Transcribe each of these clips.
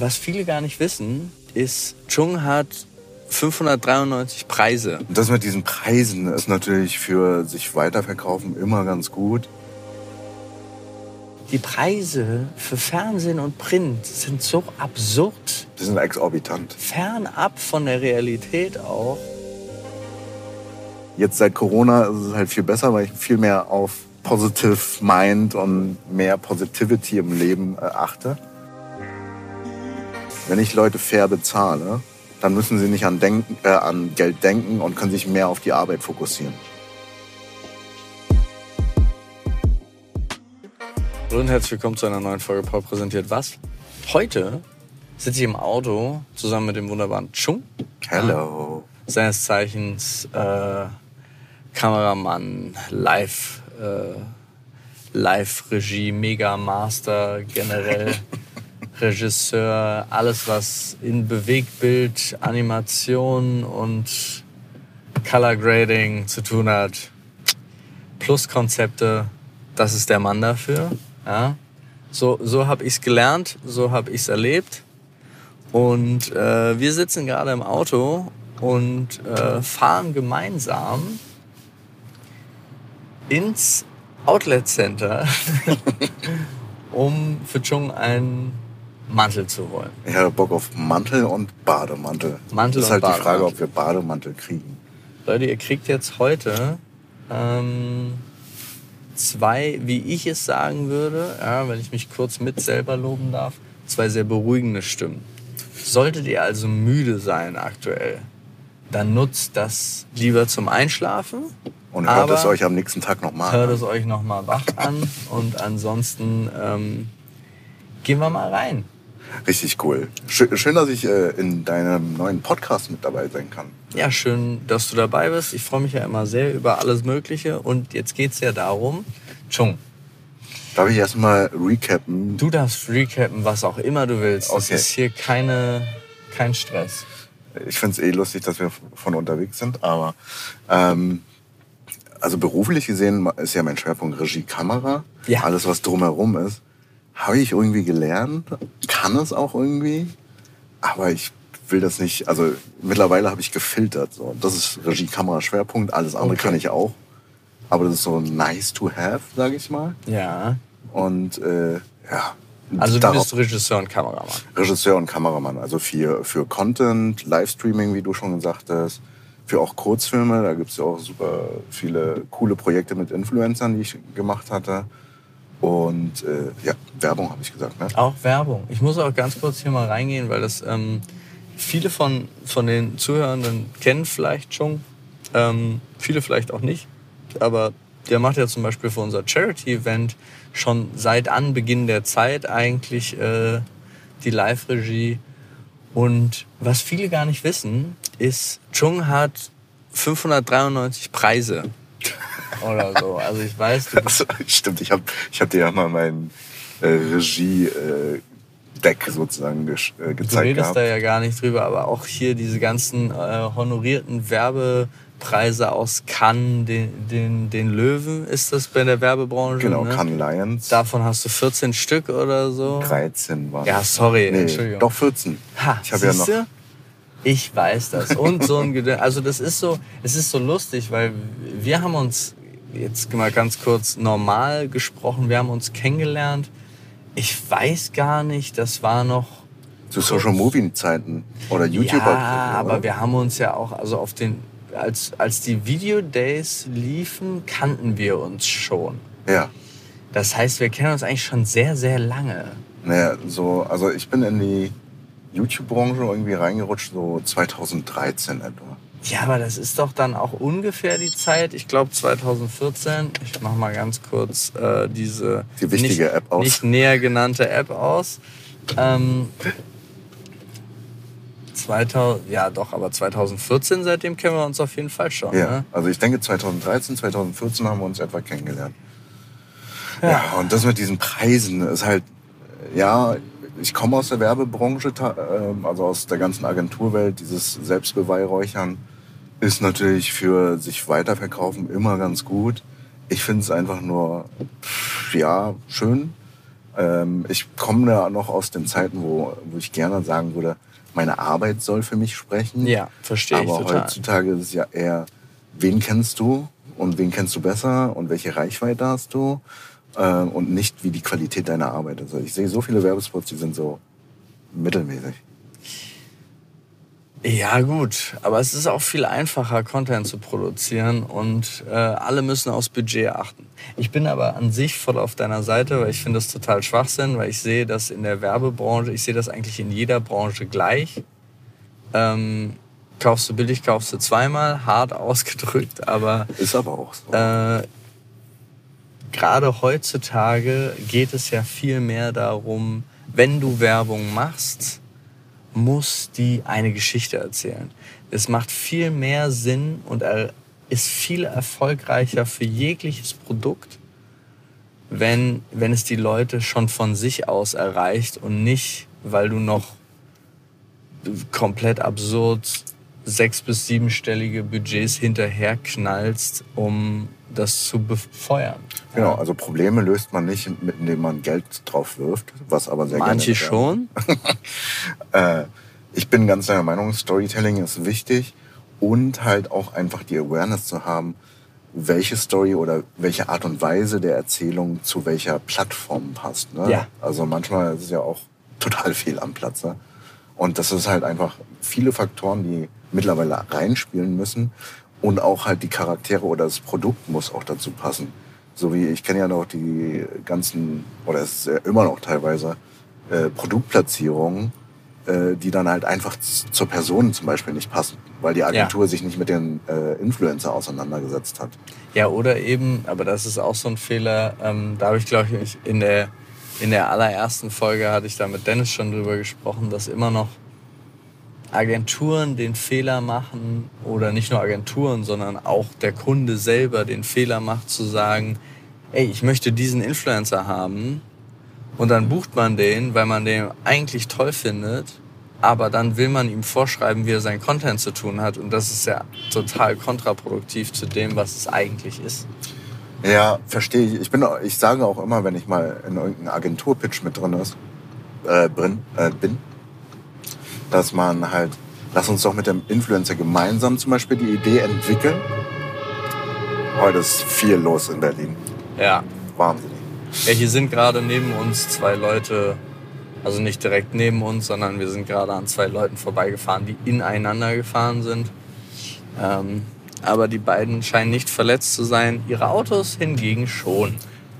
Was viele gar nicht wissen, ist, Chung hat 593 Preise. Das mit diesen Preisen ist natürlich für sich weiterverkaufen immer ganz gut. Die Preise für Fernsehen und Print sind so absurd. Die sind exorbitant. Fernab von der Realität auch. Jetzt seit Corona ist es halt viel besser, weil ich viel mehr auf Positive Mind und mehr Positivity im Leben äh, achte. Wenn ich Leute fair bezahle, dann müssen sie nicht an, denken, äh, an Geld denken und können sich mehr auf die Arbeit fokussieren. Hallo und herzlich willkommen zu einer neuen Folge Paul präsentiert was. Heute sitze ich im Auto zusammen mit dem wunderbaren Chung. Hello. Seines Zeichens äh, Kameramann, Live, äh, Live-Regie, Mega Master, generell Regisseur, alles was in Bewegtbild, Animation und Color Grading zu tun hat. Plus Konzepte, das ist der Mann dafür. Ja? So, so habe ich es gelernt, so habe ich es erlebt. Und äh, wir sitzen gerade im Auto und äh, fahren gemeinsam ins Outlet Center, um für Chung einen Mantel zu holen. Ich habe Bock auf Mantel und Bademantel. Mantel das ist und halt die Bademantel. Frage, ob wir Bademantel kriegen. Leute, ihr kriegt jetzt heute ähm, zwei, wie ich es sagen würde, ja, wenn ich mich kurz mit selber loben darf, zwei sehr beruhigende Stimmen. Solltet ihr also müde sein aktuell, dann nutzt das lieber zum Einschlafen. Und hört Aber es euch am nächsten Tag nochmal Hört an. es euch nochmal wach an und ansonsten ähm, gehen wir mal rein. Richtig cool. Schön, dass ich äh, in deinem neuen Podcast mit dabei sein kann. Ja, schön, dass du dabei bist. Ich freue mich ja immer sehr über alles Mögliche. Und jetzt geht's ja darum, Chung, Darf ich erstmal recappen? du darfst recappen, was auch immer du willst. Das Okay. ist hier keine, kein Stress. Ich finde es eh lustig, dass wir von unterwegs sind, aber ähm, also beruflich gesehen ist ja mein Schwerpunkt Regie, Kamera. Ja. Alles, was drumherum ist, habe ich irgendwie gelernt, kann es auch irgendwie, aber ich will das nicht, also mittlerweile habe ich gefiltert. So. Das ist Regie, Kamera, Schwerpunkt, alles andere Okay. kann ich auch. Aber das ist so nice to have, sage ich mal. Ja. Und äh, ja. Also du bist Regisseur und Kameramann. Regisseur und Kameramann, also für, für Content, Livestreaming, wie du schon gesagt hast, für auch Kurzfilme, da gibt's ja auch super viele coole Projekte mit Influencern, die ich gemacht hatte. Und äh, ja, Werbung habe ich gesagt, ne? Auch Werbung. Ich muss auch ganz kurz hier mal reingehen, weil das ähm, viele von, von den Zuhörenden kennen vielleicht schon. Ähm, viele vielleicht auch nicht. Aber der macht ja zum Beispiel für unser Charity-Event schon seit Anbeginn der Zeit eigentlich äh, die Live-Regie. Und was viele gar nicht wissen, ist, Chung hat 593 Preise. Oder so. Also ich weiß, du Also, stimmt, ich habe ich hab dir ja mal mein äh, Regie-Deck sozusagen gesch- äh, Du gezeigt redest gehabt. da ja gar nicht drüber, aber auch hier diese ganzen äh, honorierten Werbepreise aus Cannes, den, den, den Löwen ist das bei der Werbebranche. Genau, ne? Cannes Lions. Davon hast du 14 Stück oder so. 13 waren Ja, sorry, nee, Entschuldigung. Doch 14. Ha, ich habe ja noch. Ich weiß das. Und so ein Gedö Also das ist so, es ist so lustig, weil wir haben uns jetzt mal ganz kurz normal gesprochen, wir haben uns kennengelernt. Ich weiß gar nicht, das war noch Zu Social Movie Zeiten oder YouTuber. Ja, aber wir haben uns ja auch, also auf den, als, als die Video Days liefen, kannten wir uns schon. Ja. Das heißt, wir kennen uns eigentlich schon sehr, sehr lange. Naja, so, also ich bin in die YouTube-Branche irgendwie reingerutscht, so 2013 etwa. Ja, aber das ist doch dann auch ungefähr die Zeit, ich glaube 2014. Ich mach mal ganz kurz äh, diese Die wichtige nicht, App aus. nicht näher genannte App aus. Ähm, 2000, ja doch, aber 2014, seitdem kennen wir uns auf jeden Fall schon. Ja, Ne? also ich denke 2013, 2014 haben wir uns etwa kennengelernt. Ja. Ja, und das mit diesen Preisen ist halt, ja, ich komme aus der Werbebranche, ähm, also aus der ganzen Agenturwelt, dieses Selbstbeweihräuchern ist natürlich für sich weiterverkaufen immer ganz gut. Ich finde es einfach nur, ja, schön. Ähm, ich komme ja noch aus den Zeiten, wo, wo ich gerne sagen würde, meine Arbeit soll für mich sprechen. Ja, verstehe ich Aber total. heutzutage ist es ja eher, wen kennst du und wen kennst du besser und welche Reichweite hast du äh, und nicht, wie die Qualität deiner Arbeit. Also ich sehe so viele Werbespots, die sind so mittelmäßig. Ja, gut, aber es ist auch viel einfacher, Content zu produzieren und äh, alle müssen aufs Budget achten. Ich bin aber an sich voll auf deiner Seite, weil ich finde das total Schwachsinn, weil ich sehe das in der Werbebranche, ich sehe das eigentlich in jeder Branche gleich. Ähm, kaufst du billig, kaufst du zweimal, hart ausgedrückt, aber Ist aber auch so. äh, gerade heutzutage geht es ja viel mehr darum, wenn du Werbung machst, muss die eine Geschichte erzählen. Es macht viel mehr Sinn und ist viel erfolgreicher für jegliches Produkt, wenn, wenn es die Leute schon von sich aus erreicht und nicht, weil du noch komplett absurd sechs- bis siebenstellige Budgets hinterher knallst, um das zu befeuern. Genau, also Probleme löst man nicht, mit- indem man Geld drauf wirft, was aber sehr Manche gerne schon. Äh, ich bin ganz deiner Meinung, Storytelling ist wichtig und halt auch einfach die Awareness zu haben, welche Story oder welche Art und Weise der Erzählung zu welcher Plattform passt. Ne? Ja. Also manchmal ist es ja auch total viel am Platz. Ne? Und das ist halt einfach viele Faktoren, die mittlerweile reinspielen müssen und auch halt die Charaktere oder das Produkt muss auch dazu passen. So wie ich kenne ja noch die ganzen, oder es ist ja immer noch teilweise, äh, Produktplatzierungen, äh, die dann halt einfach zur Person zum Beispiel nicht passen, weil die Agentur sich nicht mit den äh, Influencer auseinandergesetzt hat. Ja, oder eben, aber das ist auch so ein Fehler, ähm, da habe ich, glaube ich, in der, in der allerersten Folge hatte ich da mit Dennis schon drüber gesprochen, dass immer noch Agenturen den Fehler machen, oder nicht nur Agenturen, sondern auch der Kunde selber den Fehler macht, zu sagen, ey, ich möchte diesen Influencer haben, und dann bucht man den, weil man den eigentlich toll findet, aber dann will man ihm vorschreiben, wie er sein Content zu tun hat. Und das ist ja total kontraproduktiv zu dem, was es eigentlich ist. Ja, verstehe ich. Ich, bin, ich sage auch immer, wenn ich mal in irgendeinem Agenturpitch mit drin ist, äh, drin, äh, bin, dass man halt, lass uns doch mit dem Influencer gemeinsam zum Beispiel die Idee entwickeln. Heute ist viel los in Berlin. Ja. Wahnsinnig. Ja, hier sind gerade neben uns zwei Leute, also nicht direkt neben uns, sondern wir sind gerade an zwei Leuten vorbeigefahren, die ineinander gefahren sind. Ähm, aber die beiden scheinen nicht verletzt zu sein, ihre Autos hingegen schon.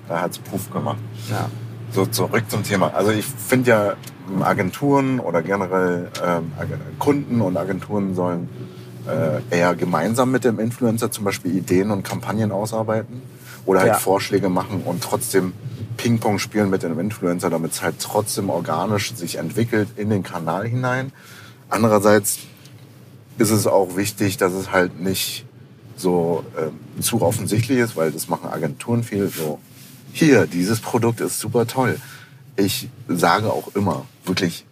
Da hat's Puff gemacht. Ja. So, zurück zum Thema. Also ich finde ja, Agenturen oder generell ähm, Kunden und Agenturen sollen äh, eher gemeinsam mit dem Influencer zum Beispiel Ideen und Kampagnen ausarbeiten oder halt Ja. Vorschläge machen und trotzdem Ping-Pong spielen mit dem Influencer, damit es halt trotzdem organisch sich entwickelt in den Kanal hinein. Andererseits ist es auch wichtig, dass es halt nicht so ähm, zu offensichtlich ist, weil das machen Agenturen viel so. Hier, dieses Produkt ist super toll. Ich sage auch immer, wirklich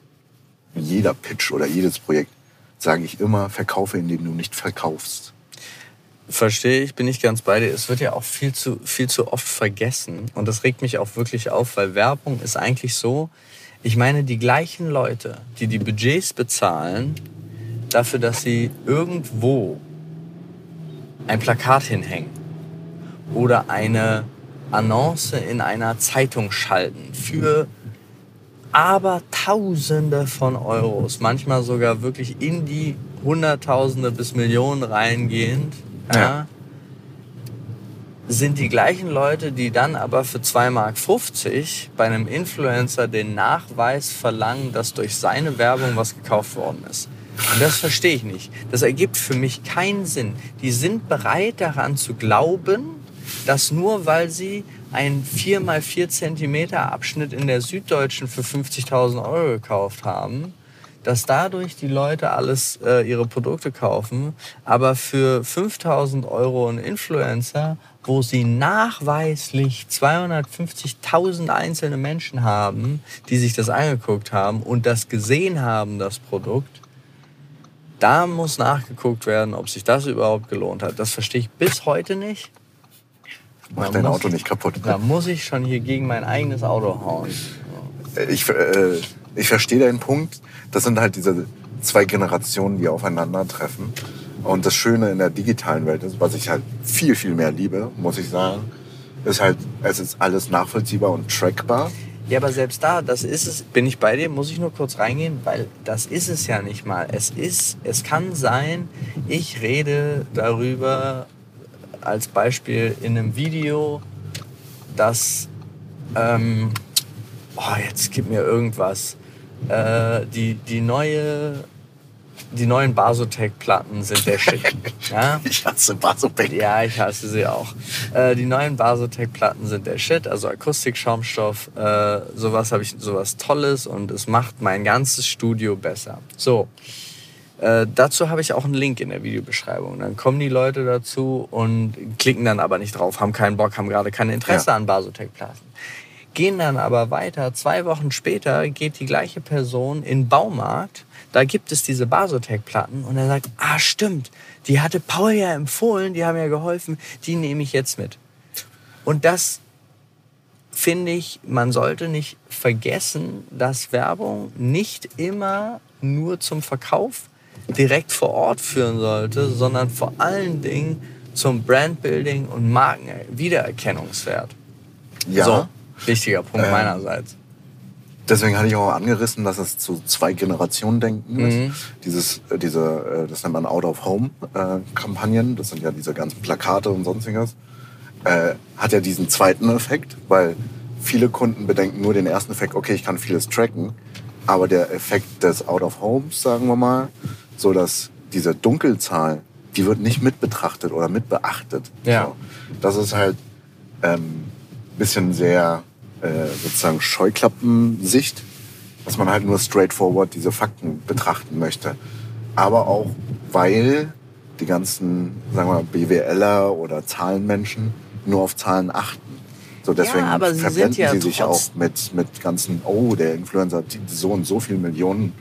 jeder Pitch oder jedes Projekt, sage ich immer, verkaufe, indem du nicht verkaufst. Verstehe ich, bin ich ganz bei dir. Es wird ja auch viel zu, viel zu oft vergessen. Und das regt mich auch wirklich auf, weil Werbung ist eigentlich so, ich meine, die gleichen Leute, die die Budgets bezahlen, dafür, dass sie irgendwo ein Plakat hinhängen oder eine Annonce in einer Zeitung schalten für aber Tausende von Euros, manchmal sogar wirklich in die Hunderttausende bis Millionen reingehend, ja. Ja. sind die gleichen Leute, die dann aber für 2,50 Mark bei einem Influencer den Nachweis verlangen, dass durch seine Werbung was gekauft worden ist. Und das verstehe ich nicht. Das ergibt für mich keinen Sinn. Die sind bereit daran zu glauben, dass nur weil sie einen 4 mal 4 Zentimeter Abschnitt in der Süddeutschen für 50.000 Euro gekauft haben, dass dadurch die Leute alles äh, ihre Produkte kaufen, aber für 5000 Euro ein Influencer, wo sie nachweislich 250.000 einzelne Menschen haben, die sich das angeguckt haben und das gesehen haben, das Produkt, da muss nachgeguckt werden, ob sich das überhaupt gelohnt hat. Das verstehe ich bis heute nicht. Mach dein Auto nicht kaputt. Da muss ich schon hier gegen mein eigenes Auto hauen. ich, äh, ich verstehe deinen Punkt. Das sind halt diese zwei Generationen, die aufeinandertreffen. Und das Schöne in der digitalen Welt ist, was ich halt viel, viel mehr liebe, muss ich sagen, ist halt, es ist alles nachvollziehbar und trackbar. Ja, aber selbst da, das ist es, bin ich bei dir, muss ich nur kurz reingehen, weil das ist es ja nicht mal. Es ist, es kann sein, ich rede darüber als Beispiel in einem Video, dass, ähm, oh, jetzt gib mir irgendwas, äh, die, die neue die neuen Basotec-Platten sind der Shit. Ja? Ich hasse Basotec. Ja, ich hasse sie auch. Äh, die neuen Basotec-Platten sind der Shit, also Akustik-Schaumstoff. Äh, sowas habe ich, sowas Tolles und es macht mein ganzes Studio besser. So. Äh, dazu habe ich auch einen Link in der Videobeschreibung. Dann kommen die Leute dazu und klicken dann aber nicht drauf, haben keinen Bock, haben gerade kein Interesse Ja. an Basotec-Platten. Gehen dann aber weiter. Zwei Wochen später geht die gleiche Person in Baumarkt. Da gibt es diese Basotec-Platten und er sagt, ah stimmt, die hatte Paul ja empfohlen, die haben ja geholfen, die nehme ich jetzt mit. Und das finde ich, man sollte nicht vergessen, dass Werbung nicht immer nur zum Verkauf direkt vor Ort führen sollte, sondern vor allen Dingen zum Brandbuilding und Markenwiedererkennungswert. Ja. So, wichtiger Punkt Ähm, meinerseits. Deswegen hatte ich auch angerissen, dass es zu zwei Generationen denken ist. Mhm. Dieses, äh, diese, äh, das nennt man Out-of-Home-Kampagnen. Das sind ja diese ganzen Plakate und sonstiges. Äh, hat ja diesen zweiten Effekt, weil viele Kunden bedenken nur den ersten Effekt, okay, ich kann vieles tracken. Aber der Effekt des Out-of-Homes, sagen wir mal, so dass diese Dunkelzahl, die wird nicht mit betrachtet oder mit beachtet. Ja. So. Das ist halt ähm, bisschen sehr äh, sozusagen Scheuklappensicht, dass man halt nur straightforward diese Fakten betrachten möchte. Aber auch, weil die ganzen, sagen wir BWLer oder Zahlenmenschen nur auf Zahlen achten. So deswegen Ja, aber sie verblenden ja sie sich auch mit, mit ganzen, oh, der Influencer hat so und so viele Millionen.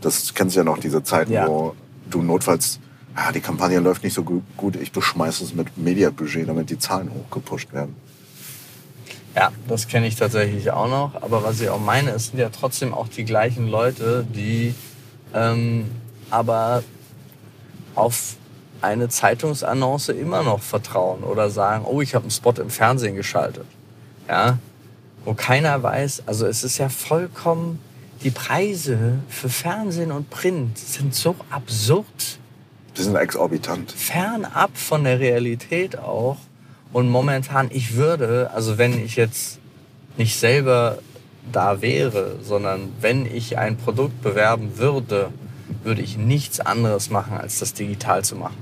Das kennst du ja noch, diese Zeiten, Ja. wo du notfalls, ah, die Kampagne läuft nicht so gu- gut, ich beschmeiße es mit Mediabudget, damit die Zahlen hochgepusht werden. Ja, das kenne ich tatsächlich auch noch. Aber was ich auch meine, es sind ja trotzdem auch die gleichen Leute, die ähm, aber auf eine Zeitungsannonce immer noch vertrauen oder sagen, oh, ich habe einen Spot im Fernsehen geschaltet. Ja, wo keiner weiß, also es ist ja vollkommen, die Preise für Fernsehen und Print sind so absurd Die sind exorbitant. fernab von der Realität auch. Und momentan, ich würde, also wenn ich jetzt nicht selber da wäre, sondern wenn ich ein Produkt bewerben würde, würde ich nichts anderes machen, als das digital zu machen.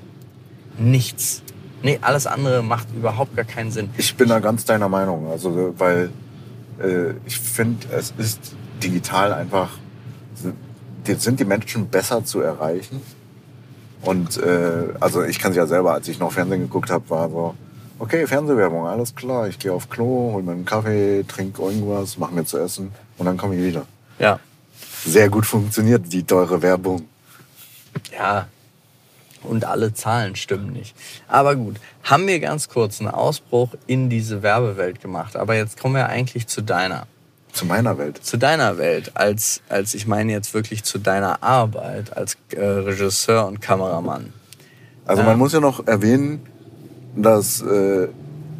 Nichts. Nee, alles andere macht überhaupt gar keinen Sinn. Ich bin da ganz deiner Meinung. Also, weil äh, ich finde, es ist digital einfach, sind- sind die Menschen besser zu erreichen. Und äh, also ich kann es ja selber, als ich noch Fernsehen geguckt habe, war so, okay, Fernsehwerbung, alles klar, ich gehe auf Klo, hol mir einen Kaffee, trinke irgendwas, mache mir zu essen und dann komme ich wieder. Ja. Sehr gut funktioniert, die teure Werbung. Ja. Und alle Zahlen stimmen nicht. Aber gut, haben wir ganz kurz einen Ausbruch in diese Werbewelt gemacht. Aber jetzt kommen wir eigentlich zu deiner. Zu meiner Welt. zu deiner Welt, als, als ich meine jetzt wirklich zu deiner Arbeit als äh, Regisseur und Kameramann. Also man muss ja noch erwähnen, dass äh,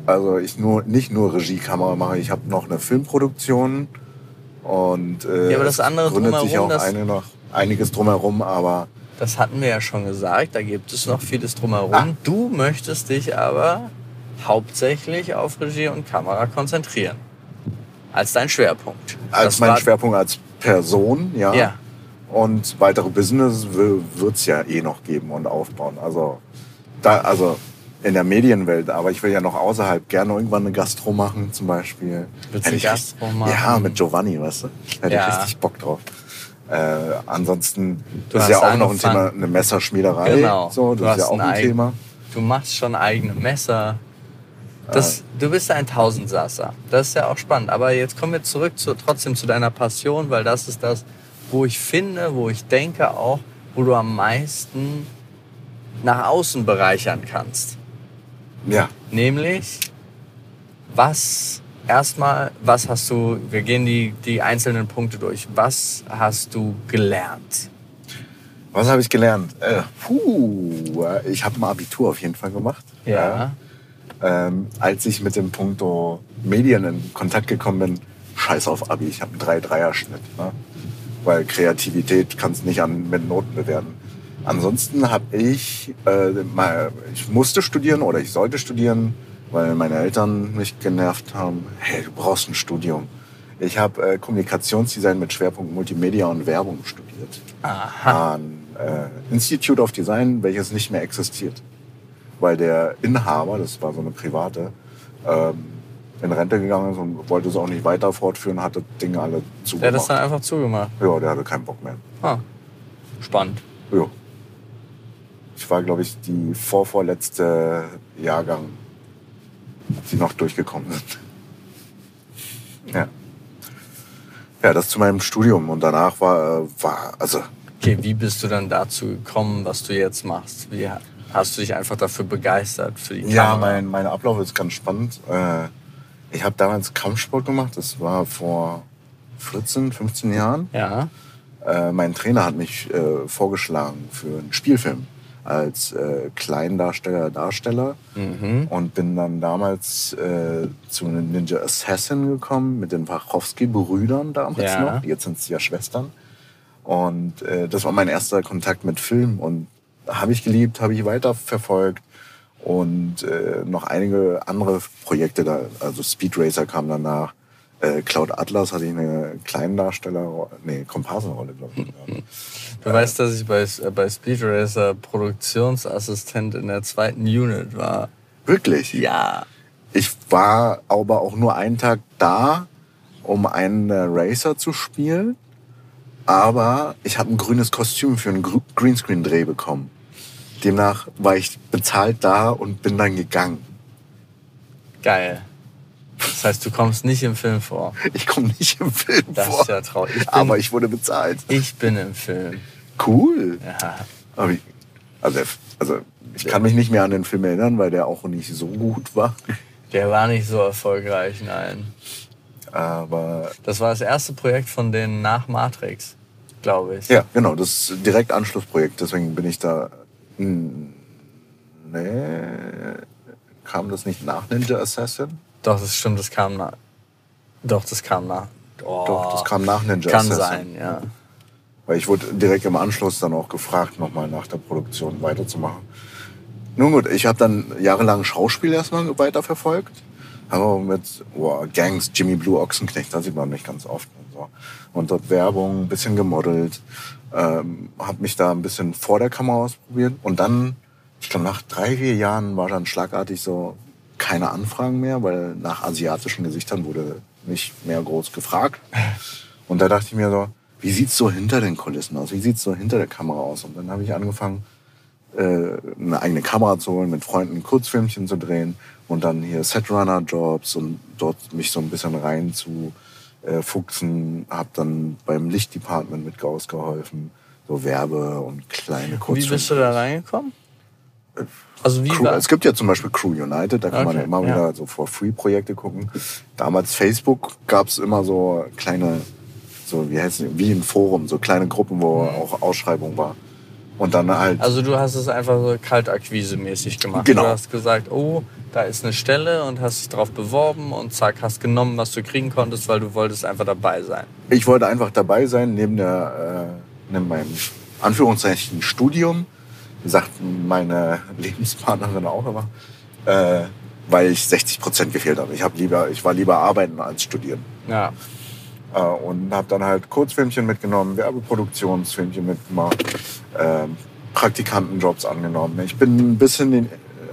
also ich nur nicht nur Regiekamera mache, ich habe noch eine Filmproduktion und äh, Ja, aber das andere gründet sich auch das- eine noch, einiges drumherum, aber Das hatten wir ja schon gesagt, da gibt es noch vieles drumherum. Ah. Du möchtest dich aber hauptsächlich auf Regie und Kamera konzentrieren. Als dein Schwerpunkt. als Das mein Schwerpunkt als Person, ja. Ja. Und weitere Business wird es ja eh noch geben und aufbauen. Also da, also in der Medienwelt, aber ich will ja noch außerhalb gerne irgendwann eine Gastro machen, zum Beispiel. Willst du Gastro machen? Ja, mit Giovanni, weißt du? Hätte Ja. ich richtig Bock drauf. Äh, ansonsten Du ist ja auch noch ein. Thema, eine Messerschmiederei. Genau. So, Du das ist ja auch ein Thema. Du machst schon eigene Messer. Das, Du bist ein Tausendsasser. Das ist ja auch spannend. Aber jetzt kommen wir zurück zu, trotzdem zu deiner Passion, weil das ist das, wo ich finde, wo ich denke auch, wo du am meisten nach außen bereichern kannst. Ja, Nämlich, was erstmal, was hast du, wir gehen die, die einzelnen Punkte durch. Was hast du gelernt? Was habe ich gelernt? Äh, puh, ich habe ein Abitur auf jeden Fall gemacht. Ja. Ähm, als ich mit dem Punkto Medien in Kontakt gekommen bin, scheiß auf Abi, ich habe einen 3-3er-Schnitt. Ne? Weil Kreativität kannst nicht an, mit Noten bewerten. Ansonsten habe ich, äh, mal, ich musste studieren oder ich sollte studieren, weil meine Eltern mich genervt haben. Hey, du brauchst ein Studium. Ich habe äh, Kommunikationsdesign mit Schwerpunkt Multimedia und Werbung studiert. Aha. An äh, Institute of Design, welches nicht mehr existiert. Weil der Inhaber, das war so eine private, ähm, in Rente gegangen ist und wollte es auch nicht weiter fortführen, hatte Dinge alle Der hat zugemacht. das dann einfach zugemacht. ja, der hatte keinen Bock mehr. Ah. Spannend. Ja. Ich war, glaube ich, die vorvorletzte Jahrgang, die noch durchgekommen sind. Ja. Ja, das zu meinem Studium. Und danach war, äh, war also Okay, wie bist du dann dazu gekommen, was du jetzt machst? Wie hast du dich einfach dafür begeistert für die Kamera? Ja, mein, mein Ablauf ist ganz spannend. Äh, Ich habe damals Kampfsport gemacht, das war vor 14, 15 Jahren. Ja. Äh, Mein Trainer hat mich äh, vorgeschlagen für einen Spielfilm als äh, Kleindarsteller, Darsteller. Mhm. Und bin dann damals äh, zu einem Ninja Assassin gekommen mit den Wachowski-Brüdern damals Ja. noch. Jetzt sind es ja Schwestern. Und äh, das war mein erster Kontakt mit Film. Und habe ich geliebt, habe ich weiterverfolgt. Und äh, noch einige andere Projekte, da, also Speed Racer kam danach. Äh, Cloud Atlas hatte ich eine Kleindarsteller, nee, Komparsenrolle, glaube ich. Ja. Du weißt, dass ich bei, äh, bei Speed Racer Produktionsassistent in der zweiten Unit war. Wirklich? Ja. Ich war aber auch nur einen Tag da, um einen äh, Racer zu spielen. Aber ich habe ein grünes Kostüm für einen Gr- Greenscreen-Dreh bekommen. Demnach war ich bezahlt da und bin dann gegangen. Geil. Das heißt, du kommst nicht im Film vor. Ich komme nicht im Film Das vor, ist ja traurig. Ich bin, aber ich wurde bezahlt. ich bin im Film. Cool. Ja. Aber ich, also, also ich kann mich nicht mehr an den Film erinnern, weil der auch nicht so gut war. Der war nicht so erfolgreich, nein. Aber Das war das erste Projekt von denen nach Matrix, glaube ich. Ja, genau, das ist direkt Anschlussprojekt, deswegen bin ich da. Hm, Nee, kam das nicht nach Ninja Assassin? Doch, das stimmt, das kam nach. Doch, das kam nach. Oh, Doch, das kam nach Ninja Kann Assassin. sein, ja. Weil ich wurde direkt im Anschluss dann auch gefragt, nochmal nach der Produktion weiterzumachen. Nun gut, ich habe dann jahrelang Schauspiel erstmal weiterverfolgt. Aber mit boah, Gangs, Jimmy Blue Ochsenknecht, da sieht man mich ganz oft. Und, so. und dort Werbung, ein bisschen gemodelt. Ähm, habe mich da ein bisschen vor der Kamera ausprobiert. Und dann, ich glaube, nach drei, vier Jahren war dann schlagartig so keine Anfragen mehr, weil nach asiatischen Gesichtern wurde nicht mehr groß gefragt. Und da dachte ich mir so, wie sieht's so hinter den Kulissen aus? Wie sieht's so hinter der Kamera aus? Und dann habe ich angefangen, äh, eine eigene Kamera zu holen, mit Freunden Kurzfilmchen zu drehen und dann hier Setrunner-Jobs und dort mich so ein bisschen rein zu äh, fuchsen. Hab dann beim Lichtdepartment mit ausgeholfen, so Werbe und kleine Wie Kurzfilme. bist du da reingekommen? Also wie Crew, es gibt ja zum Beispiel Crew United, da kann man Okay, ja immer ja. wieder so for free Projekte gucken. Damals Facebook gab es immer so kleine, so wie heißt es, wie ein Forum, so kleine Gruppen, wo auch Ausschreibung war. Und dann halt. Also du hast es einfach so Kaltakquise-mäßig gemacht. Genau. Du hast gesagt, oh, da ist eine Stelle und hast dich drauf beworben und zack, hast genommen, was du kriegen konntest, weil du wolltest einfach dabei sein. ich wollte einfach dabei sein, neben, der, äh, neben meinem Anführungszeichen Studium, sagt meine Lebenspartnerin auch immer, äh, weil ich 60 Prozent gefehlt habe. Ich, hab lieber, ich war lieber arbeiten als studieren. Ja. Äh, und habe dann halt Kurzfilmchen mitgenommen, Werbeproduktionsfilmchen mitgemacht, ähm, Praktikantenjobs angenommen. Ich bin ein bisschen, den,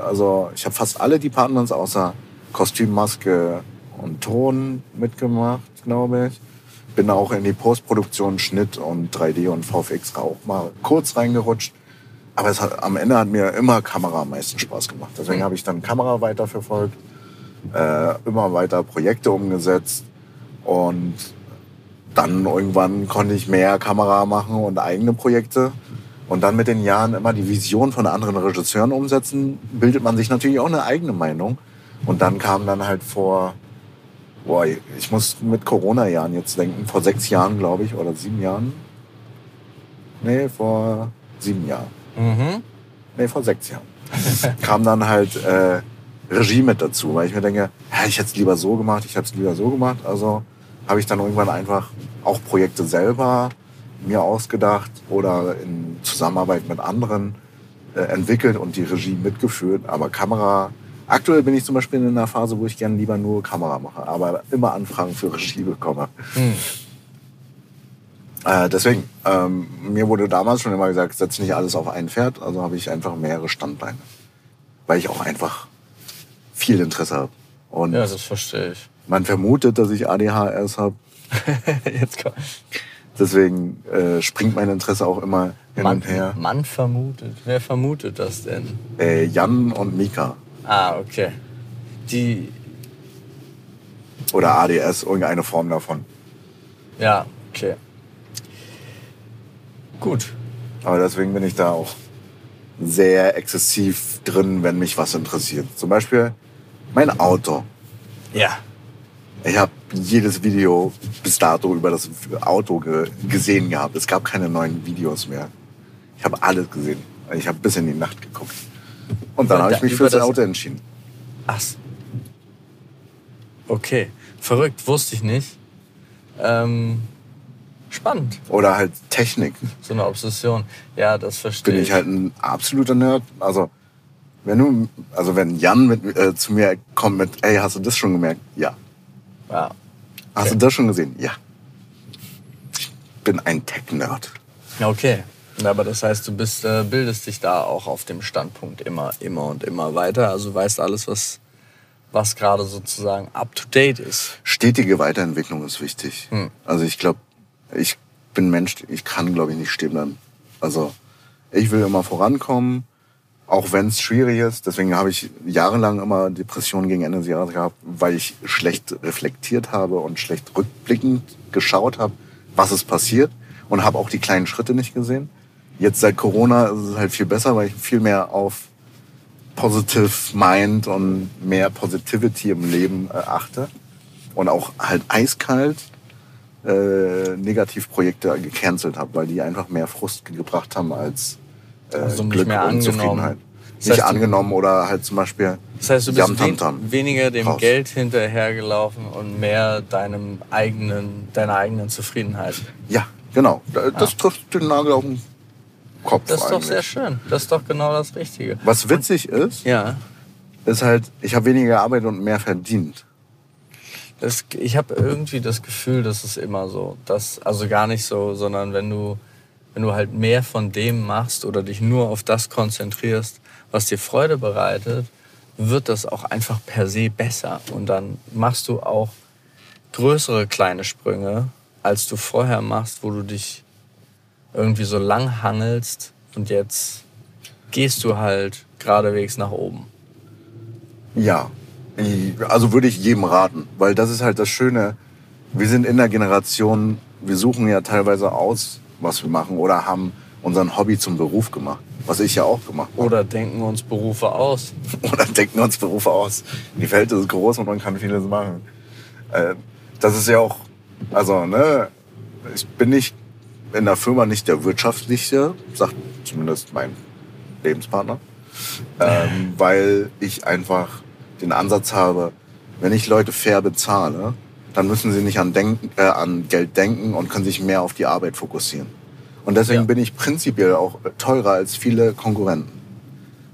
also ich habe fast alle Departments außer Kostüm, Maske und Ton mitgemacht, glaube ich. Bin auch in die Postproduktion, Schnitt und 3D und VFX auch mal kurz reingerutscht. Aber es hat, am Ende hat mir immer Kamera am meisten Spaß gemacht. Deswegen Mhm. habe ich dann Kamera weiterverfolgt, äh, immer weiter Projekte umgesetzt und dann irgendwann konnte ich mehr Kamera machen und eigene Projekte. Und dann mit den Jahren immer die Vision von anderen Regisseuren umsetzen, bildet man sich natürlich auch eine eigene Meinung. Und dann kam dann halt vor Boah, ich muss mit Corona-Jahren jetzt denken. Vor sechs Jahren, glaube ich, oder sieben Jahren. Nee, vor sieben Jahren. Mhm. Nee, vor sechs Jahren. kam dann halt äh, Regie mit dazu, weil ich mir denke, ja, ich hätte es lieber so gemacht, ich habe es lieber so gemacht. Also habe ich dann irgendwann einfach auch Projekte selber mir ausgedacht oder in Zusammenarbeit mit anderen äh, entwickelt und die Regie mitgeführt. Aber Kamera, aktuell bin ich zum Beispiel in einer Phase, wo ich gerne lieber nur Kamera mache, aber immer Anfragen für Regie bekomme. Hm. Äh, deswegen, ähm, mir wurde damals schon immer gesagt, setz nicht alles auf ein Pferd, also habe ich einfach mehrere Standbeine. Weil ich auch einfach viel Interesse habe. Und Ja, das verstehe ich. Man vermutet, dass ich ADHS habe. Jetzt komm. Deswegen äh, springt mein Interesse auch immer hin Man, und her. man vermutet. Wer vermutet das denn? Äh, Jan und Mika. Ah, okay. Die, Oder ADS, irgendeine Form davon. ja, okay. Gut. Aber deswegen bin ich da auch sehr exzessiv drin, wenn mich was interessiert. Zum Beispiel mein Auto. Ja. Ich habe jedes Video bis dato über das Auto ge gesehen gehabt. Es gab keine neuen Videos mehr. Ich habe alles gesehen. Ich habe bis in die Nacht geguckt. Und dann habe ich mich für das Auto entschieden. Ach. Okay. Verrückt, wusste ich nicht. Ähm, spannend. Oder halt Technik. So eine Obsession. Ja, das verstehe Bin ich halt ein absoluter Nerd. Also wenn du, also wenn Jan mit, äh, zu mir kommt mit, ey, hast du das schon gemerkt? Ja. Ja. Hast Okay. du das schon gesehen? Ja. Ich bin ein Tech-Nerd. Ja, Okay. Aber das heißt, du bist, äh, bildest dich da auch auf dem Standpunkt immer, immer und immer weiter. Also weißt alles, was, was gerade sozusagen up to date ist. Stetige Weiterentwicklung ist wichtig. Hm. Also ich glaube, ich bin Mensch, ich kann, glaube ich, nicht stehen bleiben. Also ich will immer vorankommen, auch wenn es schwierig ist. Deswegen habe ich jahrelang immer Depressionen gegen Ende des Jahres gehabt, weil ich schlecht reflektiert habe und schlecht rückblickend geschaut habe, was ist passiert und habe auch die kleinen Schritte nicht gesehen. Jetzt seit Corona ist es halt viel besser, weil ich viel mehr auf Positive Mind und mehr Positivity im Leben äh, achte und auch halt eiskalt äh, Negativprojekte gecancelt habe, weil die einfach mehr Frust gebracht haben als Also nicht Glück mehr und angenommen. Zufriedenheit. Das nicht heißt, du- angenommen oder halt zum Beispiel Das heißt, du bist wen, weniger dem Raus. Geld hinterhergelaufen und mehr deinem eigenen, deiner eigenen Zufriedenheit. Ja, genau. Da- Das trifft den Nagel auf den Kopf Das ist doch eigentlich. sehr schön. Das ist doch genau das Richtige. Was witzig ist, Ja. ist halt, ich habe weniger gearbeitet und mehr verdient. Das, ich habe irgendwie das Gefühl, das ist immer so. Das, also gar nicht so, sondern wenn du, wenn du halt mehr von dem machst oder dich nur auf das konzentrierst, was dir Freude bereitet, wird das auch einfach per se besser. Und dann machst du auch größere kleine Sprünge, als du vorher machst, wo du dich irgendwie so lang hangelst und jetzt gehst du halt geradewegs nach oben. Ja, also würde ich jedem raten, weil das ist halt das Schöne. Wir sind in der Generation, wir suchen ja teilweise aus, was wir machen oder haben unseren Hobby zum Beruf gemacht, was ich ja auch gemacht habe. Oder denken uns Berufe aus. Oder denken uns Berufe aus. Die Welt ist groß und man kann vieles machen. Äh, Das ist ja auch, also, ne, ich bin nicht in der Firma nicht der wirtschaftlichste, sagt zumindest mein Lebenspartner, ähm, weil ich einfach den Ansatz habe, wenn ich Leute fair bezahle, dann müssen sie nicht an, denken, äh, an Geld denken und können sich mehr auf die Arbeit fokussieren. Und deswegen Ja. bin ich prinzipiell auch teurer als viele Konkurrenten,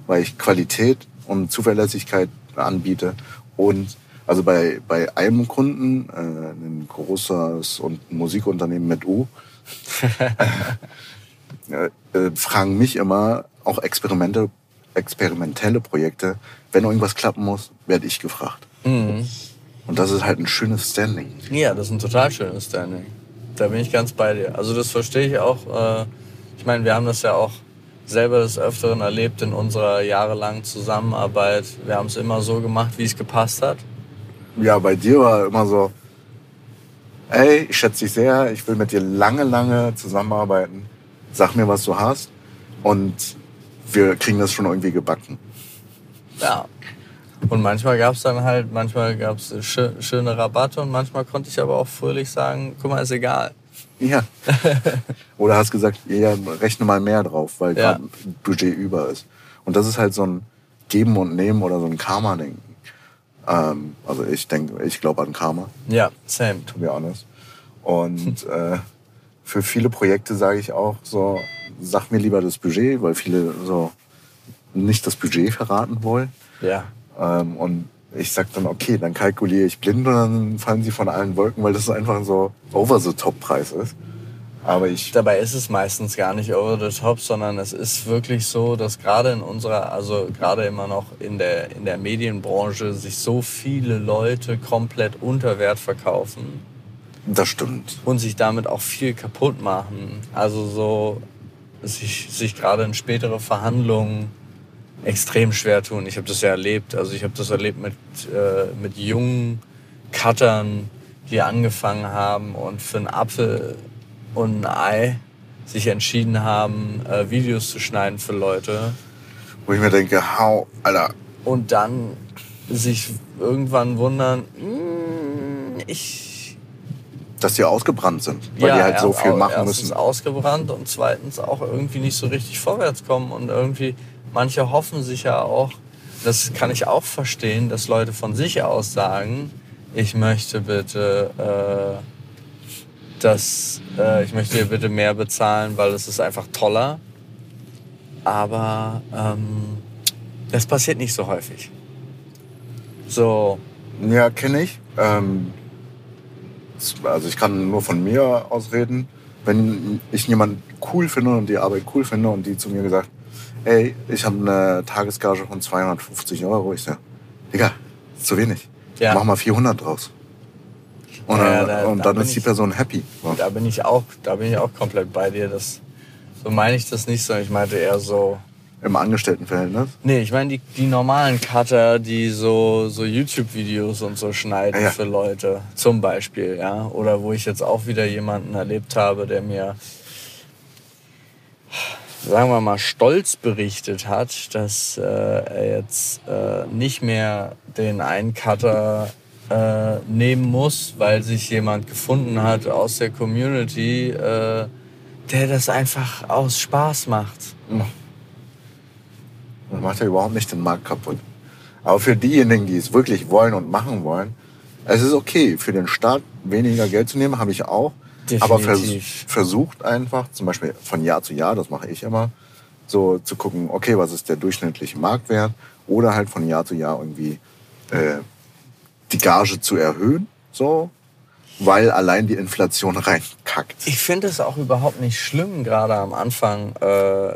weil ich Qualität und Zuverlässigkeit anbiete und also bei, bei einem Kunden, äh, ein großes und Musikunternehmen mit U, äh, äh, fragen mich immer auch Experimente, experimentelle Projekte. Wenn irgendwas klappen muss, werde ich gefragt. Mhm. Und das ist halt ein schönes Standing. Ja, das ist ein total schönes Standing. Da bin ich ganz bei dir. Also das verstehe ich auch. Äh, Ich meine, wir haben das ja auch selber des Öfteren erlebt in unserer jahrelangen Zusammenarbeit. Wir haben es immer so gemacht, wie es gepasst hat. Ja, bei dir war immer so, ey, ich schätze dich sehr, ich will mit dir lange, lange zusammenarbeiten. Sag mir, was du hast und wir kriegen das schon irgendwie gebacken. Ja. Und manchmal gab es dann halt, manchmal gab es schö schöne Rabatte und manchmal konnte ich aber auch fröhlich sagen, guck mal, ist egal. Ja. Oder hast gesagt, ja, rechne mal mehr drauf, weil Ja. gerade Budget über ist. Und das ist halt so ein Geben und Nehmen oder so ein Karma-Ding. Ähm, also ich denke, ich glaube an Karma, Ja, same. to be honest. Und äh, für viele Projekte sage ich auch so, sag mir lieber das Budget, weil viele so nicht das Budget verraten wollen. Ja. Ähm, und ich sag dann, okay, dann kalkuliere ich blind und dann fallen sie von allen Wolken, weil das einfach so over the top Preis ist. Aber ich, Dabei ist es meistens gar nicht over the top, sondern es ist wirklich so, dass gerade in unserer, also gerade immer noch in der, in der Medienbranche sich so viele Leute komplett unter Wert verkaufen das stimmt. und sich damit auch viel kaputt machen. Also so sich, sich gerade in spätere Verhandlungen extrem schwer tun. Ich habe das ja erlebt. Also ich habe das erlebt mit, äh, mit jungen Cuttern, die angefangen haben und für einen Apfel und ein Ei sich entschieden haben, äh, Videos zu schneiden für Leute Wo ich mir denke, hau, Alter, und dann sich irgendwann wundern, "Mm, ich dass die ausgebrannt sind, weil die halt so erst viel au- machen erstens müssen. ausgebrannt und zweitens auch irgendwie nicht so richtig vorwärts kommen und irgendwie manche hoffen sich ja auch, das kann ich auch verstehen, dass Leute von sich aus sagen, ich möchte bitte, äh, dass äh, ich möchte dir bitte mehr bezahlen, weil es ist einfach toller. Aber ähm, das passiert nicht so häufig. So, Ja, kenne ich. Ähm, also ich kann nur von mir aus reden. Wenn ich jemanden cool finde und die Arbeit cool finde und die zu mir gesagt, ey, ich habe eine Tagesgage von 250 Euro, ich sage, Digga, ist zu wenig. Ja. Mach mal 400 draus. Und, Ja, dann, da- und da dann bin ist die Person happy. So. Da bin ich auch, da bin ich auch komplett bei dir. Das, so meine ich das nicht, sondern ich meinte eher so. Im Angestelltenverhältnis. Nee, ich meine die, die normalen Cutter, die so, so YouTube-Videos und so schneiden ja. für Leute, zum Beispiel, ja. Oder wo ich jetzt auch wieder jemanden erlebt habe, der mir, sagen wir mal, stolz berichtet hat, dass äh, er jetzt äh, nicht mehr den einen Cutter äh, nehmen muss, weil sich jemand gefunden hat aus der Community, äh, der das einfach aus Spaß macht. Das macht ja überhaupt nicht den Markt kaputt. Aber für diejenigen, die es wirklich wollen und machen wollen, es ist okay, für den Staat weniger Geld zu nehmen, habe ich auch. Aber vers Definitiv. versucht einfach, zum Beispiel von Jahr zu Jahr, das mache ich immer, so zu gucken, okay, was ist der durchschnittliche Marktwert? Oder halt von Jahr zu Jahr irgendwie äh, die Gage zu erhöhen, so, weil allein die Inflation reinkackt. Ich finde es auch überhaupt nicht schlimm, gerade am Anfang äh,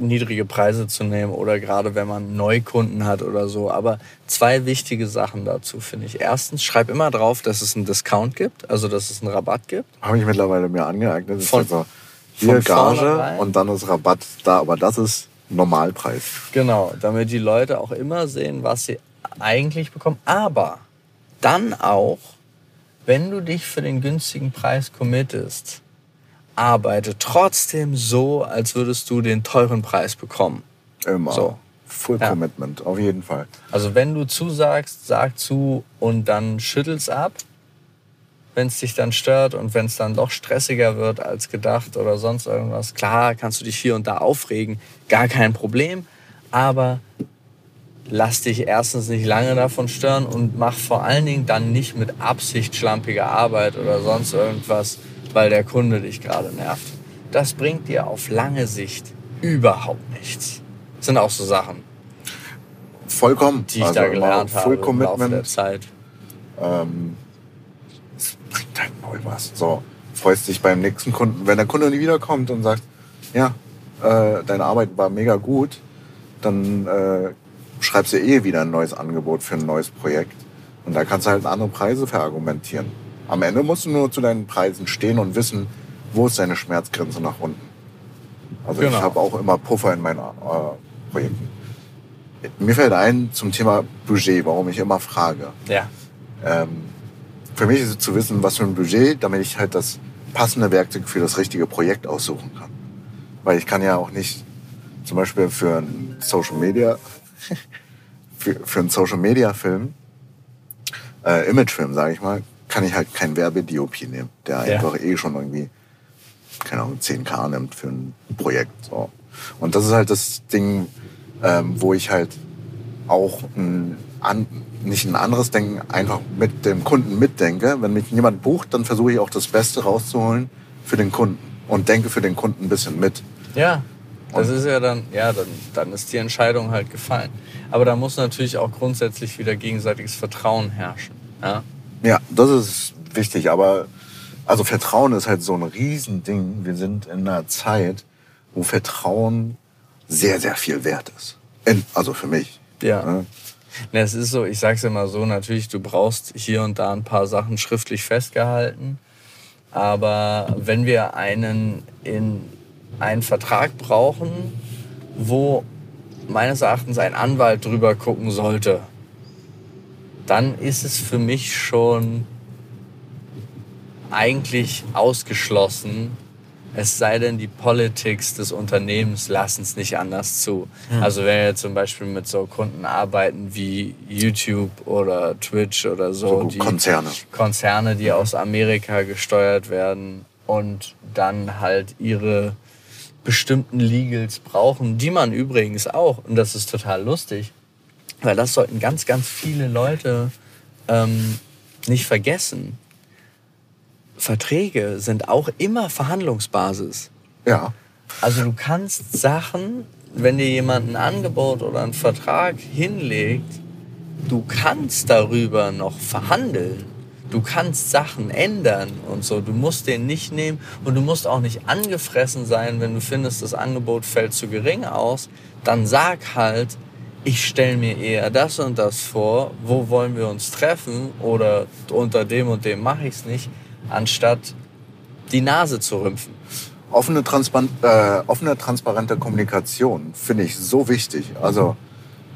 niedrige Preise zu nehmen oder gerade wenn man Neukunden hat oder so. Aber zwei wichtige Sachen dazu finde ich. Erstens, schreib immer drauf, dass es einen Discount gibt, also dass es einen Rabatt gibt. Habe ich mittlerweile mir angeeignet. Von- ist also hier Gage und dann ist Rabatt da, aber das ist Normalpreis. Genau, damit die Leute auch immer sehen, was sie eigentlich bekommen. Aber dann auch, wenn du dich für den günstigen Preis committest, arbeite trotzdem so, als würdest du den teuren Preis bekommen. Immer. So. Full Ja. Commitment, auf jeden Fall. Also wenn du zusagst, sag zu und dann schüttel's ab, wenn es dich dann stört und wenn es dann doch stressiger wird als gedacht oder sonst irgendwas. Klar, kannst du dich hier und da aufregen, gar kein Problem, aber lass dich erstens nicht lange davon stören und mach vor allen Dingen dann nicht mit Absicht schlampige Arbeit oder sonst irgendwas, weil der Kunde dich gerade nervt. Das bringt dir auf lange Sicht überhaupt nichts. Das sind auch so Sachen, Vollkommen. die ich Also da gelernt habe im Laufe der Commitment. Zeit. Ähm, es bringt halt neu was. So, freust dich beim nächsten Kunden. Wenn der Kunde nie wiederkommt und sagt, ja, äh, deine Arbeit war mega gut, dann äh, schreibst du eh wieder ein neues Angebot für ein neues Projekt. Und da kannst du halt andere Preise verargumentieren. Am Ende musst du nur zu deinen Preisen stehen und wissen, wo ist deine Schmerzgrenze nach unten. Also Genau. ich habe auch immer Puffer in meinen äh, Projekten. Mir fällt ein zum Thema Budget, warum ich immer frage. Ja. Ähm, für mich ist es zu wissen, was für ein Budget, damit ich halt das passende Werkzeug für das richtige Projekt aussuchen kann. Weil ich kann ja auch nicht zum Beispiel für ein Social Media, für, für einen Social-Media-Film, äh, Imagefilm, sage ich mal, kann ich halt kein Werbe-DOP nehmen, der Ja. einfach eh schon irgendwie, keine Ahnung, 10k nimmt für ein Projekt. So. Und das ist halt das Ding, ähm, wo ich halt auch ein, an, nicht ein anderes Denken, einfach mit dem Kunden mitdenke. Wenn mich jemand bucht, dann versuche ich auch das Beste rauszuholen für den Kunden und denke für den Kunden ein bisschen mit. Ja, das Und- ist ja dann, ja, dann, dann ist die Entscheidung halt gefallen. Aber da muss natürlich auch grundsätzlich wieder gegenseitiges Vertrauen herrschen. Ja? Ja, das ist wichtig, aber also Vertrauen ist halt so ein Riesending. Wir sind in einer Zeit, wo Vertrauen sehr, sehr viel wert ist. In, also für mich. Ja. Ne? Na, es ist so, ich sag's immer so, natürlich, du brauchst hier und da ein paar Sachen schriftlich festgehalten. Aber wenn wir einen in einen Vertrag brauchen, wo meines Erachtens ein Anwalt drüber gucken sollte, dann ist es für mich schon eigentlich ausgeschlossen, es sei denn, die Politics des Unternehmens lassen es nicht anders zu. Also wenn wir zum Beispiel mit so Kunden arbeiten wie YouTube oder Twitch oder so, So die Konzerne. Konzerne, die aus Amerika gesteuert werden und dann halt ihre bestimmten Legals brauchen, die man übrigens auch, und das ist total lustig, weil das sollten ganz, ganz viele Leute ähm, nicht vergessen. Verträge sind auch immer Verhandlungsbasis. Ja. Also du kannst Sachen, wenn dir jemand ein Angebot oder einen Vertrag hinlegt, du kannst darüber noch verhandeln. Du kannst Sachen ändern und so. Du musst den nicht nehmen und du musst auch nicht angefressen sein, wenn du findest, das Angebot fällt zu gering aus. Dann sag halt, ich stelle mir eher das und das vor. Wo wollen wir uns treffen? Oder unter dem und dem mache ich es nicht, anstatt die Nase zu rümpfen. Offene, transpan äh, offene, transparente Kommunikation finde ich so wichtig. Also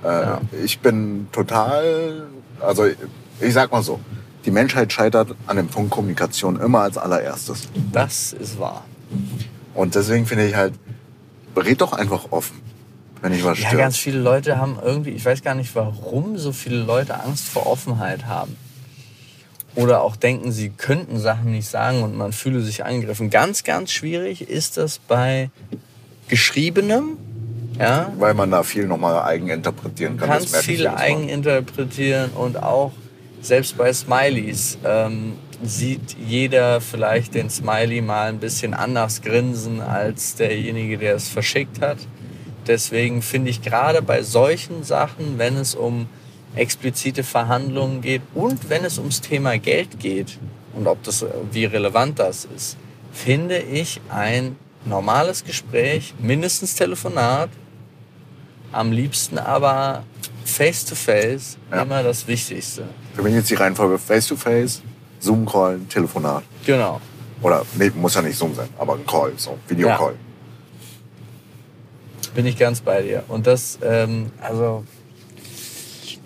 äh, Ja. ich bin total, also ich sag mal so, die Menschheit scheitert an dem Punkt Kommunikation immer als allererstes. Das ist wahr. Und deswegen finde ich halt, red doch einfach offen, wenn ich was Ja, ganz viele Leute haben irgendwie, ich weiß gar nicht, warum so viele Leute Angst vor Offenheit haben. Oder auch denken, sie könnten Sachen nicht sagen und man fühle sich angegriffen. Ganz, ganz schwierig ist das bei Geschriebenem. Ja, Weil man da viel nochmal eigen interpretieren du kann. Das kannst viel jedes Mal. eigen interpretieren und auch selbst bei Smileys ähm, sieht jeder vielleicht den Smiley mal ein bisschen anders grinsen als derjenige, der es verschickt hat. Deswegen finde ich gerade bei solchen Sachen, wenn es um explizite Verhandlungen geht und wenn es ums Thema Geld geht und ob das, wie relevant das ist, finde ich ein normales Gespräch, mindestens Telefonat, am liebsten aber face to face Ja. immer das Wichtigste. Für mich jetzt die Reihenfolge Face-to-Face, Zoom-Call, Telefonat. Genau. Oder, nee, muss ja nicht Zoom sein, aber ein Call, so, Videocall. Bin ich ganz bei dir. Und das, ähm, also,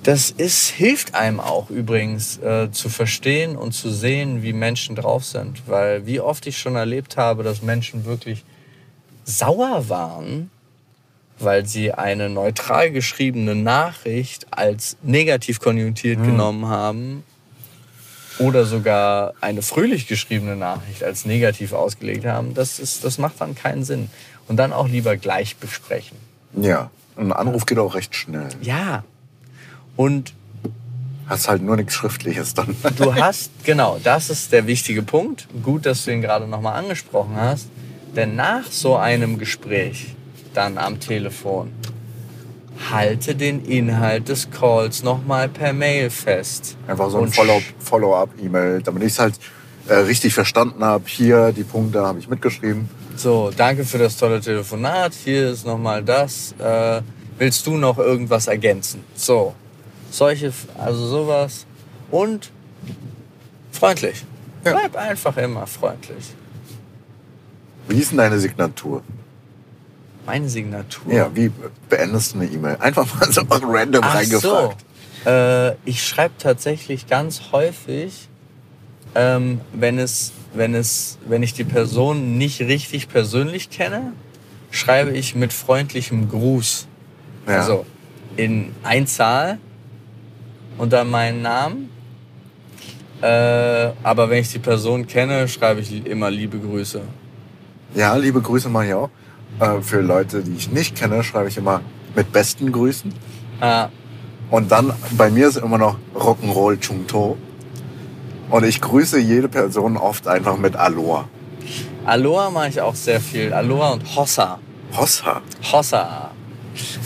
das ist, hilft einem auch übrigens äh, zu verstehen und zu sehen, wie Menschen drauf sind. Weil wie oft ich schon erlebt habe, dass Menschen wirklich sauer waren, weil sie eine neutral geschriebene Nachricht als negativ konjunktiert genommen haben oder sogar eine fröhlich geschriebene Nachricht als negativ ausgelegt haben, das, ist, das macht dann keinen Sinn. Und dann auch lieber gleich besprechen. Ja. Ein Anruf geht auch recht schnell. Ja. Und Hast halt nur nichts Schriftliches dann. du hast, genau, das ist der wichtige Punkt. Gut, dass du ihn gerade nochmal angesprochen hast. Denn nach so einem Gespräch, dann am Telefon, halte den Inhalt des Calls nochmal per Mail fest. Einfach so ein Follow-up-E-Mail, damit ich es halt äh, richtig verstanden habe. Hier, die Punkte habe ich mitgeschrieben. So, danke für das tolle Telefonat. Hier ist nochmal das. Äh, willst du noch irgendwas ergänzen? So, solche, also sowas. Und freundlich. Ja. Bleib einfach immer freundlich. Wie ist denn deine Signatur? Meine Signatur. Ja, wie beendest du eine E-Mail? Einfach mal so random Ach so. reingefragt. Äh, ich schreibe tatsächlich ganz häufig, ähm, wenn, es, wenn, es, wenn ich die Person nicht richtig persönlich kenne, schreibe ich mit freundlichem Gruß. Ja. Also in Einzahl und dann meinen Namen. Äh, aber wenn ich die Person kenne, schreibe ich immer liebe Grüße. Ja, liebe Grüße mache ich auch. Äh, für Leute, die ich nicht kenne, schreibe ich immer mit besten Grüßen. Ah, Und dann bei mir ist immer noch Rock'n'Roll Chung To. Und ich grüße jede Person oft einfach mit Aloha. Aloha mache ich auch sehr viel. Aloha und Hossa. Hossa. Hossa.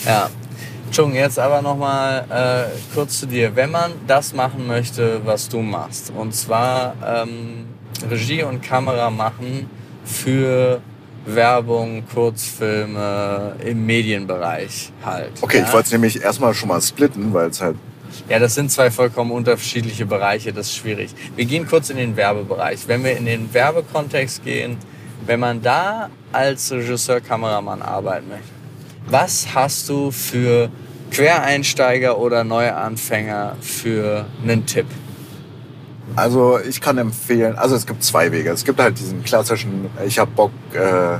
Ja. Chung, jetzt aber nochmal äh, kurz zu dir. Wenn man das machen möchte, was du machst, und zwar ähm, Regie und Kamera machen für Werbung, Kurzfilme im Medienbereich halt. Okay, ja? ich wollte es nämlich erstmal schon mal splitten, weil es halt. Ja, das sind zwei vollkommen unterschiedliche Bereiche, das ist schwierig. Wir gehen kurz in den Werbebereich. Wenn wir in den Werbekontext gehen, wenn man da als Regisseur, Kameramann arbeiten möchte, was hast du für Quereinsteiger oder Neuanfänger für einen Tipp? Also ich kann empfehlen, also es gibt zwei Wege. Es gibt halt diesen klassischen, ich habe Bock, äh,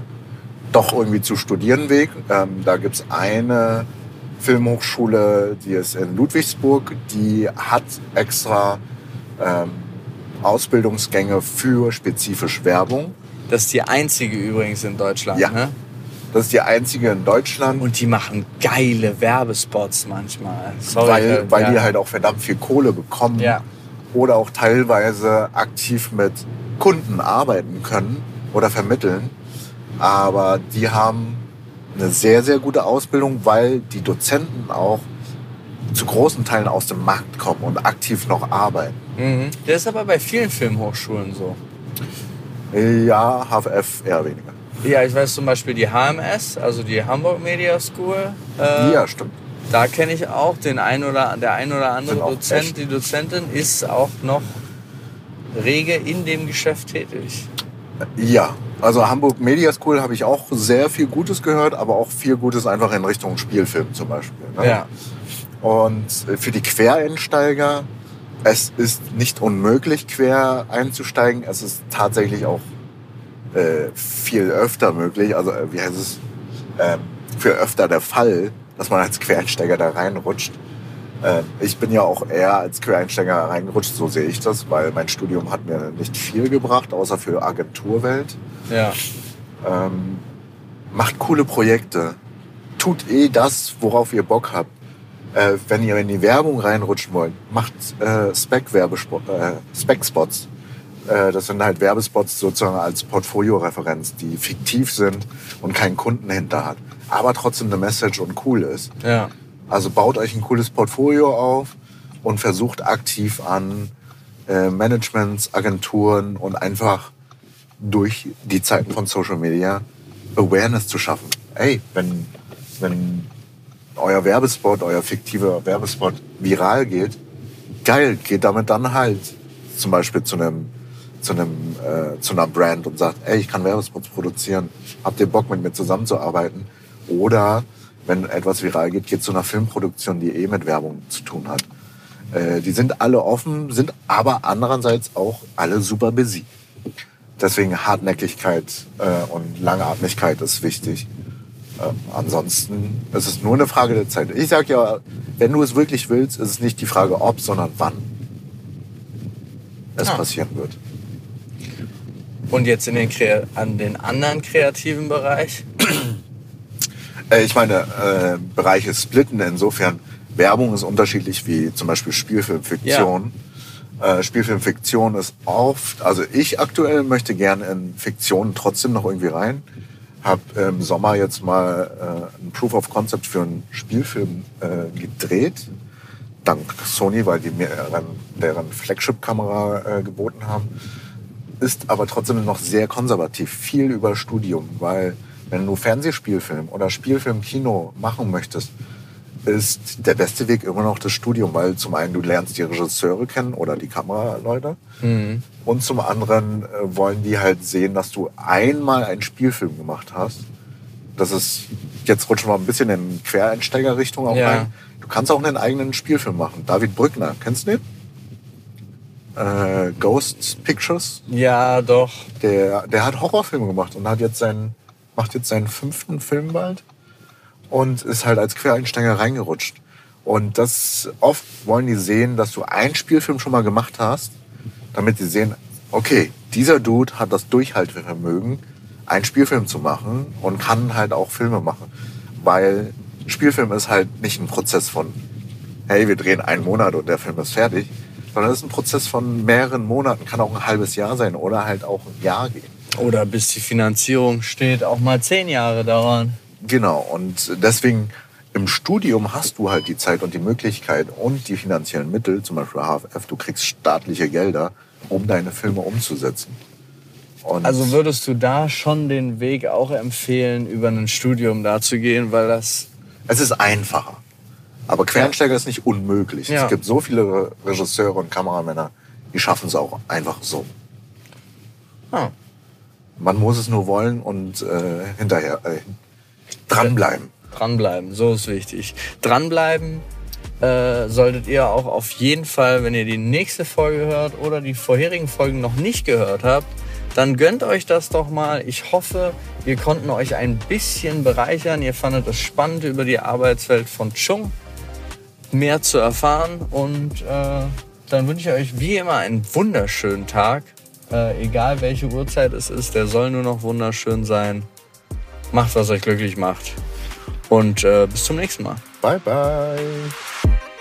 doch irgendwie zu studieren Weg. Ähm, da gibt's eine Filmhochschule, die ist in Ludwigsburg, die hat extra ähm, Ausbildungsgänge für spezifisch Werbung. Das ist die einzige übrigens in Deutschland. Ja. Ne? Das ist die einzige in Deutschland, Und die machen geile Werbespots manchmal. Sorry, weil, äh, weil ja. die halt auch verdammt viel Kohle bekommen Ja. Oder auch teilweise aktiv mit Kunden arbeiten können oder vermitteln. Aber die haben eine sehr, sehr gute Ausbildung, weil die Dozenten auch zu großen Teilen aus dem Markt kommen und aktiv noch arbeiten. Mhm. Das ist aber bei vielen Filmhochschulen so. Ja, HFF eher weniger. Ja, ich weiß zum Beispiel die HMS, also die Hamburg Media School. Äh, ja, stimmt. Da kenne ich auch den ein oder der ein oder andere Dozent, echt. die Dozentin ist auch noch rege in dem Geschäft tätig. Ja, also Hamburg Media School habe ich auch sehr viel Gutes gehört, aber auch viel Gutes einfach in Richtung Spielfilm zum Beispiel. Ne? Ja. Und für die Quereinsteiger, es ist nicht unmöglich, quer einzusteigen. Es ist tatsächlich auch äh, viel öfter möglich. Also, äh, wie heißt es? Ähm, für öfter der Fall, dass man als Quereinsteiger da reinrutscht. Ähm, ich bin ja auch eher als Quereinsteiger reingerutscht, so sehe ich das, weil mein Studium hat mir nicht viel gebracht, außer für Agenturwelt. Ja. Ähm, macht coole Projekte. Tut eh das, worauf ihr Bock habt. Äh, wenn ihr in die Werbung reinrutschen wollt, macht äh. Äh, Spec-Spots. Äh, das sind halt Werbespots sozusagen als Portfolioreferenz, die fiktiv sind und keinen Kunden hinter hat. Aber trotzdem eine Message und cool ist. Ja. Also baut euch ein cooles Portfolio auf und versucht aktiv an äh, Managements, Agenturen und einfach durch die Zeiten von Social Media Awareness zu schaffen. Ey, wenn, wenn euer Werbespot, euer fiktiver Werbespot viral geht, geil, geht damit dann halt zum Beispiel zu einem zu einem äh, zu einer Brand und sagt, ey, ich kann Werbespots produzieren, habt ihr Bock mit mir zusammenzuarbeiten? Oder wenn etwas viral geht, geht zu einer Filmproduktion, die eh mit Werbung zu tun hat. Äh, die sind alle offen, sind aber andererseits auch alle super busy. Deswegen Hartnäckigkeit äh, und Langatmigkeit ist wichtig. Ähm, ansonsten ist es nur eine Frage der Zeit. Ich sag ja, wenn du es wirklich willst, ist es nicht die Frage ob, sondern wann es Ah. passieren wird. Und jetzt in den Krea an den anderen kreativen Bereich. Äh, ich meine, äh, Bereiche splitten insofern. Werbung ist unterschiedlich wie zum Beispiel Spielfilmfiktion. Äh, Spielfilmfiktion ist oft, also ich aktuell möchte gerne in Fiktion trotzdem noch irgendwie rein. Hab im Sommer jetzt mal äh, ein Proof of Concept für einen Spielfilm äh, gedreht. Dank Sony, weil die mir deren, deren Flagship-Kamera äh, geboten haben. Ist aber trotzdem noch sehr konservativ. Viel über Studium, weil wenn du Fernsehspielfilm oder Spielfilm Kino machen möchtest, ist der beste Weg immer noch das Studium, weil zum einen du lernst die Regisseure kennen oder die Kameraleute Mhm. und zum anderen äh, wollen die halt sehen, dass du einmal einen Spielfilm gemacht hast. Das ist, jetzt rutschen wir ein bisschen in Quereinsteigerrichtung auch Ja. rein. Du kannst auch einen eigenen Spielfilm machen. David Brückner, kennst du den? Äh, Ghost Pictures. Ja, doch. Der, der hat Horrorfilme gemacht und hat jetzt seinen, macht jetzt seinen fünften Film bald und ist halt als Quereinsteiger reingerutscht. Und das oft wollen die sehen, dass du einen Spielfilm schon mal gemacht hast, damit sie sehen, okay, dieser Dude hat das Durchhaltevermögen, einen Spielfilm zu machen und kann halt auch Filme machen. Weil Spielfilm ist halt nicht ein Prozess von, hey, wir drehen einen Monat und der Film ist fertig, sondern es ist ein Prozess von mehreren Monaten, kann auch ein halbes Jahr sein oder halt auch ein Jahr gehen. Oder bis die Finanzierung steht, auch mal zehn Jahre dauern. Genau, und deswegen im Studium hast du halt die Zeit und die Möglichkeit und die finanziellen Mittel, zum Beispiel HFF, du kriegst staatliche Gelder, um deine Filme umzusetzen. Und also würdest du da schon den Weg auch empfehlen, über ein Studium da zu gehen, weil das... Es ist einfacher. Aber Quereinsteiger ja. ist nicht unmöglich. Ja. Es gibt so viele Regisseure und Kameramänner, die schaffen es auch einfach so. Ah. Man muss es nur wollen und äh, hinterher äh, dranbleiben. Dranbleiben, so ist wichtig. Dranbleiben äh, solltet ihr auch auf jeden Fall, wenn ihr die nächste Folge hört oder die vorherigen Folgen noch nicht gehört habt, dann gönnt euch das doch mal. Ich hoffe, wir konnten euch ein bisschen bereichern. Ihr fandet es spannend, über die Arbeitswelt von Chung mehr zu erfahren. Und äh, dann wünsche ich euch wie immer einen wunderschönen Tag. Äh, egal welche Uhrzeit es ist, der soll nur noch wunderschön sein. Macht, was euch glücklich macht. Und äh, bis zum nächsten Mal. Bye, bye.